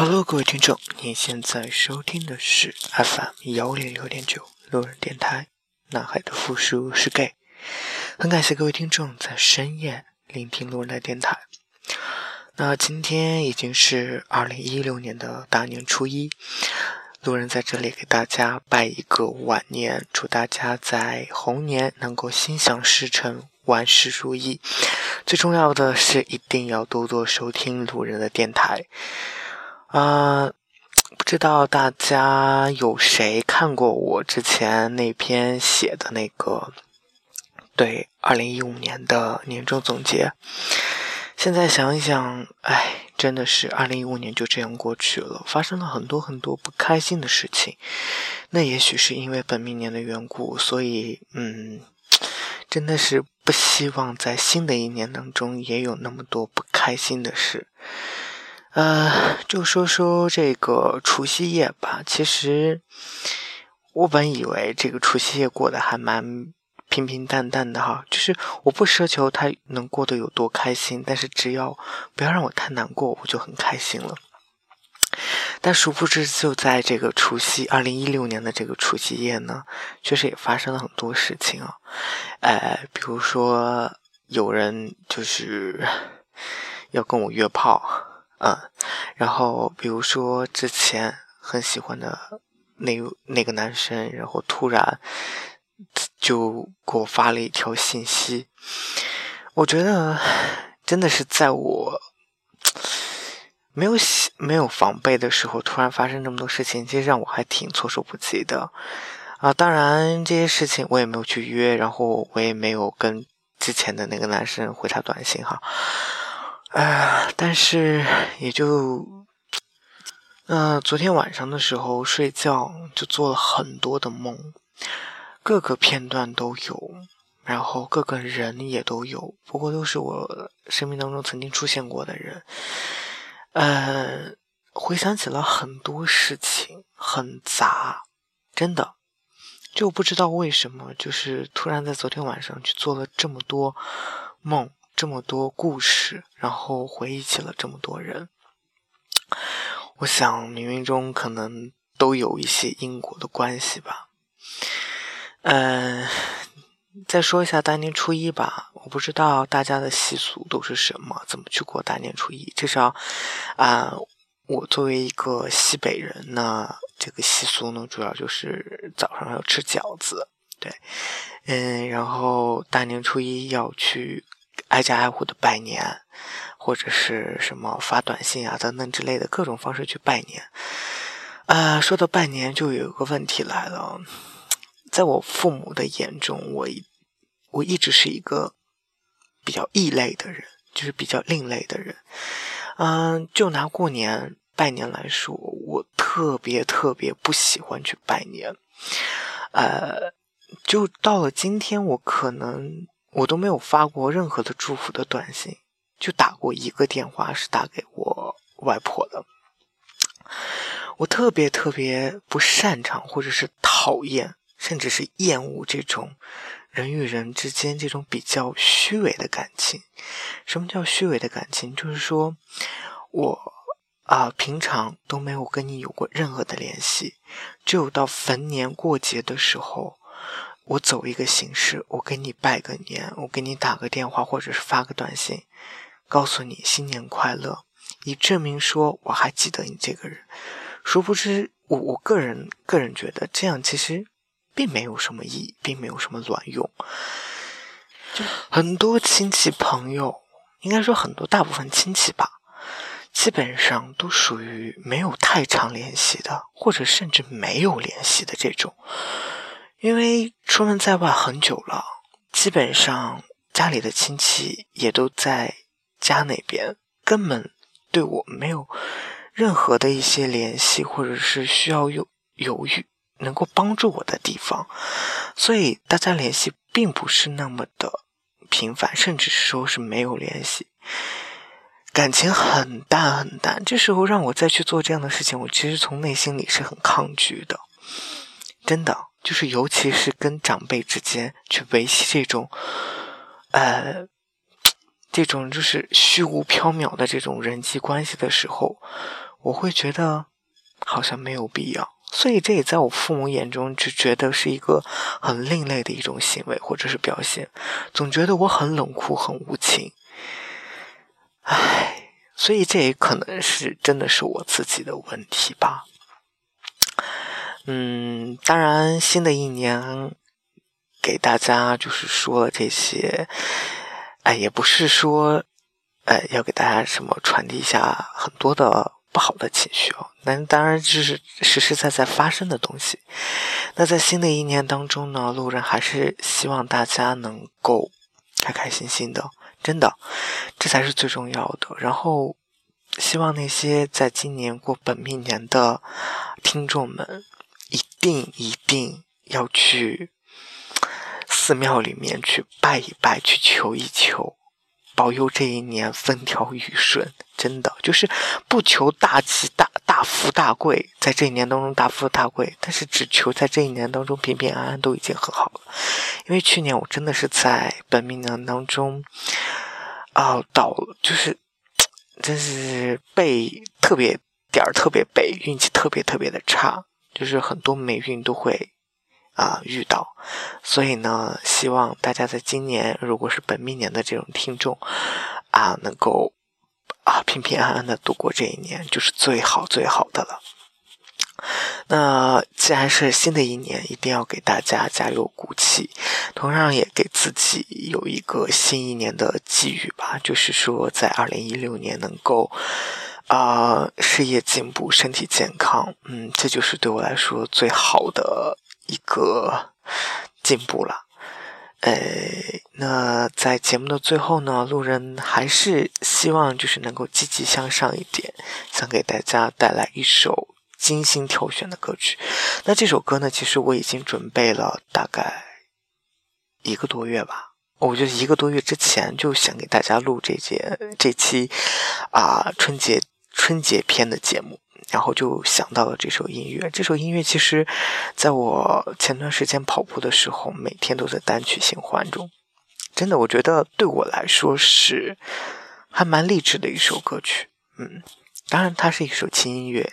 Hello，各位听众，你现在收听的是 FM 幺零六点九路人电台。男孩的复数是 gay，很感谢各位听众在深夜聆听路人的电台。那今天已经是二零一六年的大年初一，路人在这里给大家拜一个晚年，祝大家在猴年能够心想事成，万事如意。最重要的是，一定要多多收听路人的电台。啊，不知道大家有谁看过我之前那篇写的那个对二零一五年的年终总结？现在想一想，哎，真的是二零一五年就这样过去了，发生了很多很多不开心的事情。那也许是因为本命年的缘故，所以，嗯，真的是不希望在新的一年当中也有那么多不开心的事。呃，就说说这个除夕夜吧。其实我本以为这个除夕夜过得还蛮平平淡淡的哈，就是我不奢求他能过得有多开心，但是只要不要让我太难过，我就很开心了。但殊不知，就在这个除夕，二零一六年的这个除夕夜呢，确实也发生了很多事情啊。呃，比如说有人就是要跟我约炮。嗯，然后比如说之前很喜欢的那那个男生，然后突然就给我发了一条信息，我觉得真的是在我没有没有防备的时候，突然发生这么多事情，其实让我还挺措手不及的啊。当然这些事情我也没有去约，然后我也没有跟之前的那个男生回他短信哈。哎，但是也就，呃，昨天晚上的时候睡觉就做了很多的梦，各个片段都有，然后各个人也都有，不过都是我生命当中曾经出现过的人。呃，回想起了很多事情，很杂，真的，就不知道为什么，就是突然在昨天晚上去做了这么多梦。这么多故事，然后回忆起了这么多人，我想冥冥中可能都有一些因果的关系吧。嗯，再说一下大年初一吧，我不知道大家的习俗都是什么，怎么去过大年初一。至少啊，我作为一个西北人呢，这个习俗呢，主要就是早上要吃饺子，对，嗯，然后大年初一要去。挨家挨户的拜年，或者是什么发短信啊等等之类的各种方式去拜年。啊，说到拜年，就有一个问题来了，在我父母的眼中，我一我一直是一个比较异类的人，就是比较另类的人。嗯，就拿过年拜年来说，我特别特别不喜欢去拜年。呃，就到了今天，我可能。我都没有发过任何的祝福的短信，就打过一个电话，是打给我外婆的。我特别特别不擅长，或者是讨厌，甚至是厌恶这种人与人之间这种比较虚伪的感情。什么叫虚伪的感情？就是说我啊，平常都没有跟你有过任何的联系，只有到逢年过节的时候。我走一个形式，我给你拜个年，我给你打个电话，或者是发个短信，告诉你新年快乐，以证明说我还记得你这个人。殊不知，我我个人个人觉得这样其实并没有什么意义，并没有什么卵用。很多亲戚朋友，应该说很多大部分亲戚吧，基本上都属于没有太长联系的，或者甚至没有联系的这种。因为出门在外很久了，基本上家里的亲戚也都在家那边，根本对我没有任何的一些联系，或者是需要有犹豫能够帮助我的地方，所以大家联系并不是那么的频繁，甚至说是没有联系，感情很淡很淡。这时候让我再去做这样的事情，我其实从内心里是很抗拒的，真的。就是，尤其是跟长辈之间去维系这种，呃，这种就是虚无缥缈的这种人际关系的时候，我会觉得好像没有必要。所以这也在我父母眼中就觉得是一个很另类的一种行为或者是表现，总觉得我很冷酷、很无情。唉，所以这也可能是真的是我自己的问题吧。嗯，当然，新的一年给大家就是说了这些，哎，也不是说，呃，要给大家什么传递一下很多的。不好的情绪哦，那当然就是实实在在发生的东西。那在新的一年当中呢，路人还是希望大家能够开开心心的，真的，这才是最重要的。然后，希望那些在今年过本命年的听众们，定一定要去寺庙里面去拜一拜，去求一求。保佑这一年风调雨顺，真的就是不求大吉大大富大贵，在这一年当中大富大贵，但是只求在这一年当中平平安安都已经很好了。因为去年我真的是在本命年当中，啊，倒了就是真是背特别点儿特别背，运气特别特别的差，就是很多霉运都会。啊，遇到，所以呢，希望大家在今年，如果是本命年的这种听众，啊，能够啊平平安安的度过这一年，就是最好最好的了。那既然是新的一年，一定要给大家加油鼓气，同样也给自己有一个新一年的寄语吧，就是说在二零一六年能够啊事业进步，身体健康，嗯，这就是对我来说最好的。一个进步了，呃，那在节目的最后呢，路人还是希望就是能够积极向上一点，想给大家带来一首精心挑选的歌曲。那这首歌呢，其实我已经准备了大概一个多月吧，我就一个多月之前就想给大家录这节这期啊春节春节篇的节目。然后就想到了这首音乐。这首音乐其实，在我前段时间跑步的时候，每天都在单曲循环中。真的，我觉得对我来说是还蛮励志的一首歌曲。嗯，当然它是一首轻音乐，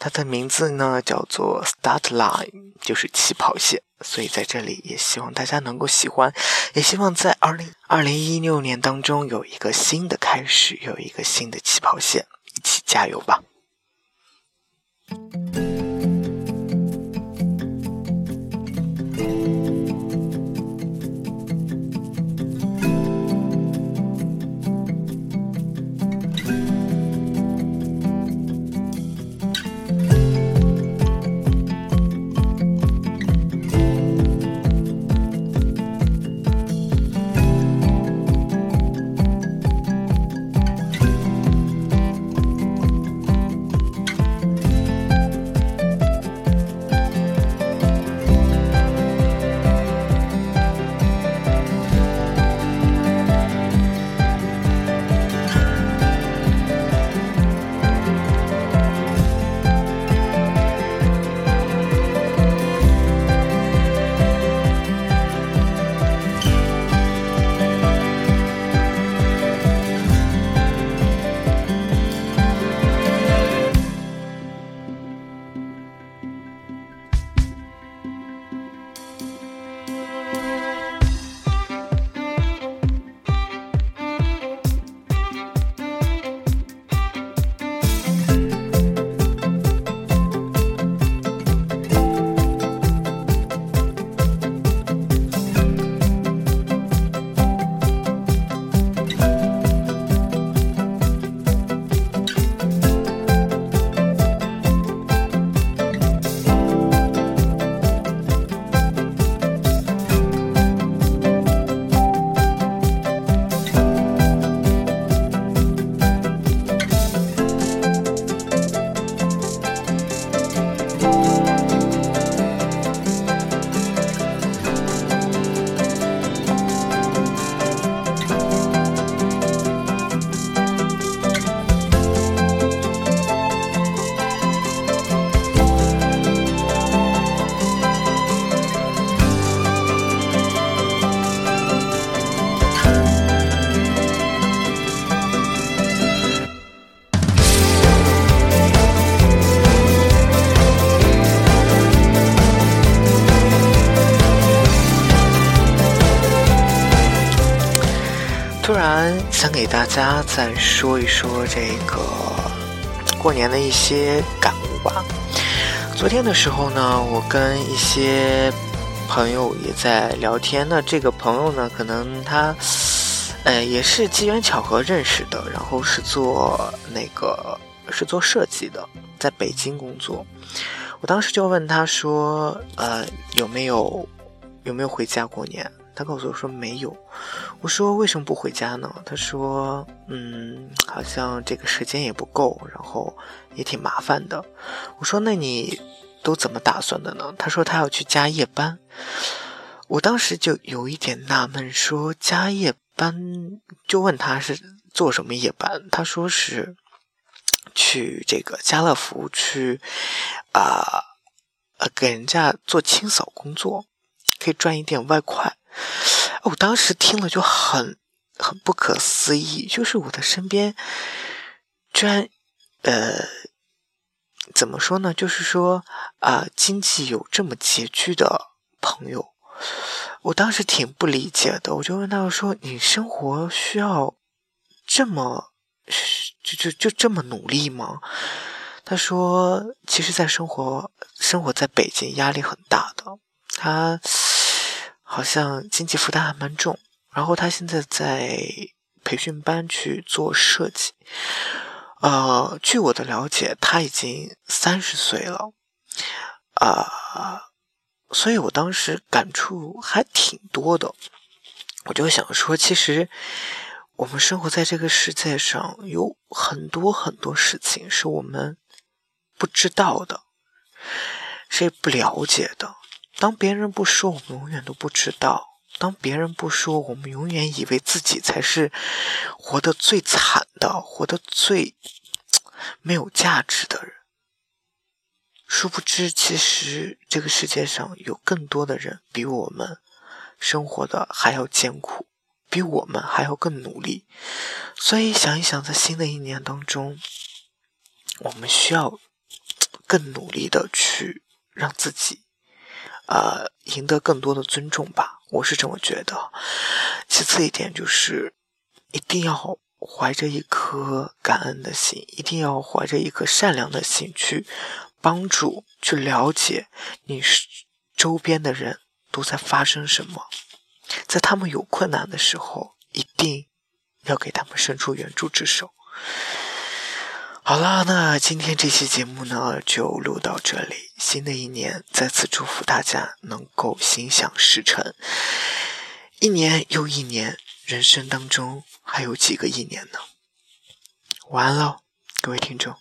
它的名字呢叫做《Start Line》，就是起跑线。所以在这里也希望大家能够喜欢，也希望在二零二零一六年当中有一个新的开始，有一个新的起跑线，一起加油吧！然想给大家再说一说这个过年的一些感悟吧。昨天的时候呢，我跟一些朋友也在聊天。那这个朋友呢，可能他呃也是机缘巧合认识的，然后是做那个是做设计的，在北京工作。我当时就问他说：“呃，有没有有没有回家过年？”他告诉我说没有。我说为什么不回家呢？他说，嗯，好像这个时间也不够，然后也挺麻烦的。我说那你都怎么打算的呢？他说他要去加夜班。我当时就有一点纳闷，说加夜班，就问他是做什么夜班。他说是去这个家乐福去啊，呃，给人家做清扫工作，可以赚一点外快。我当时听了就很很不可思议，就是我的身边居然呃怎么说呢？就是说啊，经济有这么拮据的朋友，我当时挺不理解的。我就问他说：“你生活需要这么就就就这么努力吗？”他说：“其实，在生活生活在北京，压力很大的。”他。好像经济负担还蛮重，然后他现在在培训班去做设计。呃，据我的了解，他已经三十岁了，啊，所以我当时感触还挺多的。我就想说，其实我们生活在这个世界上，有很多很多事情是我们不知道的，是不了解的。当别人不说，我们永远都不知道；当别人不说，我们永远以为自己才是活得最惨的、活得最没有价值的人。殊不知，其实这个世界上有更多的人比我们生活的还要艰苦，比我们还要更努力。所以，想一想，在新的一年当中，我们需要更努力的去让自己。呃，赢得更多的尊重吧，我是这么觉得。其次一点就是，一定要怀着一颗感恩的心，一定要怀着一颗善良的心去帮助、去了解你周边的人都在发生什么，在他们有困难的时候，一定要给他们伸出援助之手。好了，那今天这期节目呢就录到这里。新的一年，再次祝福大家能够心想事成。一年又一年，人生当中还有几个一年呢？晚安喽，各位听众。